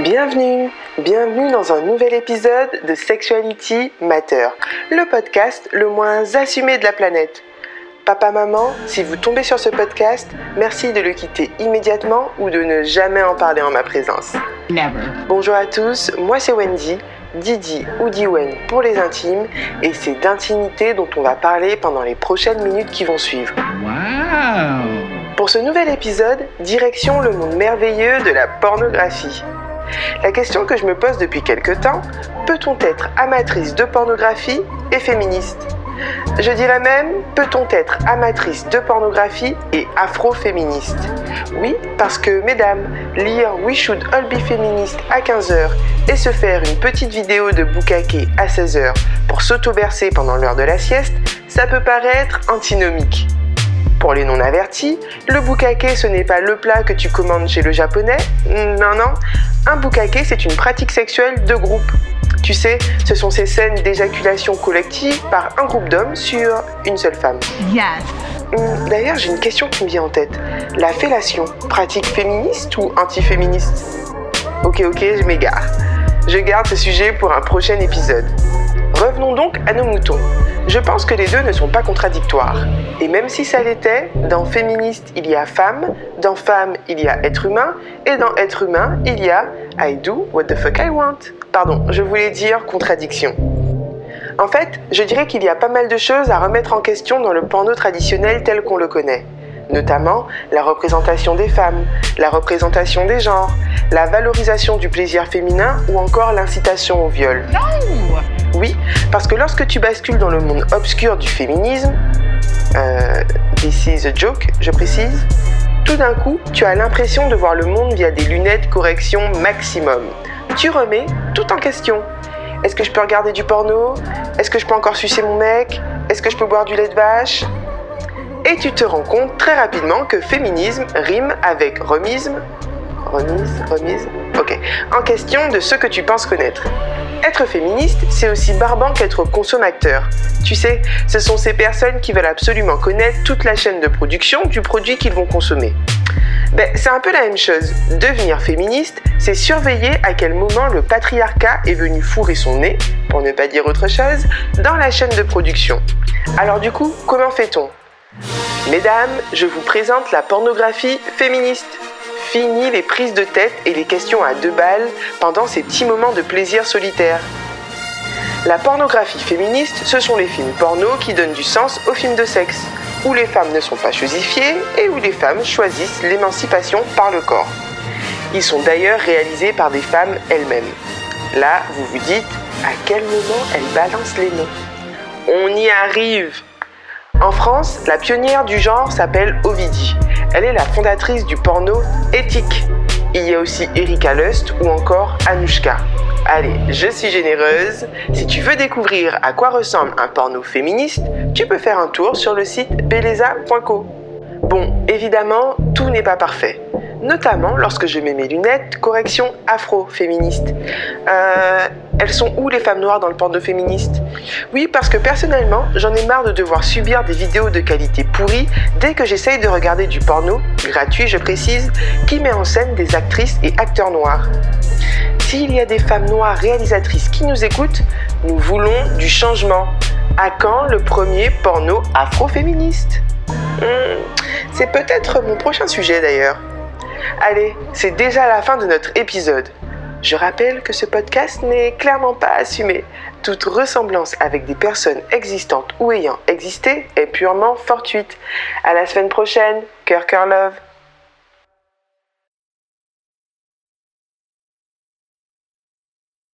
Bienvenue, bienvenue dans un nouvel épisode de Sexuality Matter, le podcast le moins assumé de la planète. Papa, maman, si vous tombez sur ce podcast, merci de le quitter immédiatement ou de ne jamais en parler en ma présence. Never. Bonjour à tous, moi c'est Wendy, Didi ou Diwen pour les intimes, et c'est d'intimité dont on va parler pendant les prochaines minutes qui vont suivre. Wow. Pour ce nouvel épisode, direction le monde merveilleux de la pornographie. La question que je me pose depuis quelque temps, peut-on être amatrice de pornographie et féministe? Je dirais même, peut-on être amatrice de pornographie et afro-féministe? Oui, parce que, mesdames, lire We Should All Be Feminist à 15h et se faire une petite vidéo de boucaquet à 16h pour s'auto-bercer pendant l'heure de la sieste, ça peut paraître antinomique. Pour les non-avertis, le bukake ce n'est pas le plat que tu commandes chez le japonais. Non, non. Un bukake c'est une pratique sexuelle de groupe. Tu sais, ce sont ces scènes d'éjaculation collective par un groupe d'hommes sur une seule femme. Yes. Hum, D'ailleurs, j'ai une question qui me vient en tête. La fellation, pratique féministe ou antiféministe? Ok, ok, je m'égare. Je garde ce sujet pour un prochain épisode. Revenons donc à nos moutons. Je pense que les deux ne sont pas contradictoires. Et même si ça l'était, dans féministe il y a femme, dans femme il y a être humain, et dans être humain il y a I do what the fuck I want. Pardon, je voulais dire contradiction. En fait, je dirais qu'il y a pas mal de choses à remettre en question dans le porno traditionnel tel qu'on le connaît. Notamment la représentation des femmes, la représentation des genres, la valorisation du plaisir féminin ou encore l'incitation au viol. Oui, parce que lorsque tu bascules dans le monde obscur du féminisme, euh, this is a joke, je précise, tout d'un coup, tu as l'impression de voir le monde via des lunettes correction maximum. Tu remets tout en question. Est-ce que je peux regarder du porno? Est-ce que je peux encore sucer mon mec? Est-ce que je peux boire du lait de vache? Et tu te rends compte très rapidement que féminisme rime avec remisme. Remise, remise Ok. En question de ce que tu penses connaître. Être féministe, c'est aussi barbant qu'être consommateur. Tu sais, ce sont ces personnes qui veulent absolument connaître toute la chaîne de production du produit qu'ils vont consommer. Ben, c'est un peu la même chose. Devenir féministe, c'est surveiller à quel moment le patriarcat est venu fourrer son nez, pour ne pas dire autre chose, dans la chaîne de production. Alors du coup, comment fait-on? Mesdames, je vous présente la pornographie féministe. Fini les prises de tête et les questions à deux balles pendant ces petits moments de plaisir solitaire. La pornographie féministe, ce sont les films porno qui donnent du sens aux films de sexe, où les femmes ne sont pas chosifiées et où les femmes choisissent l'émancipation par le corps. Ils sont d'ailleurs réalisés par des femmes elles-mêmes. Là, vous vous dites, à quel moment elles balancent les noms On y arrive En France, la pionnière du genre s'appelle Ovidie. Elle est la fondatrice du porno éthique. Il y a aussi Erika Lust ou encore Anushka. Allez, je suis généreuse. Si tu veux découvrir à quoi ressemble un porno féministe, tu peux faire un tour sur le site beleza.co. Bon, évidemment, tout n'est pas parfait. Notamment lorsque je mets mes lunettes, correction afro-féministe. Euh, elles sont où les femmes noires dans le porno féministe? Oui, parce que personnellement, j'en ai marre de devoir subir des vidéos de qualité pourrie dès que j'essaye de regarder du porno, gratuit je précise, qui met en scène des actrices et acteurs noirs. S'il y a des femmes noires réalisatrices qui nous écoutent, nous voulons du changement. À quand le premier porno afro-féministe? Hmm, C'est peut-être mon prochain sujet d'ailleurs. Allez, c'est déjà la fin de notre épisode. Je rappelle que ce podcast n'est clairement pas assumé. Toute ressemblance avec des personnes existantes ou ayant existé est purement fortuite. À la semaine prochaine. Cœur, cœur, love.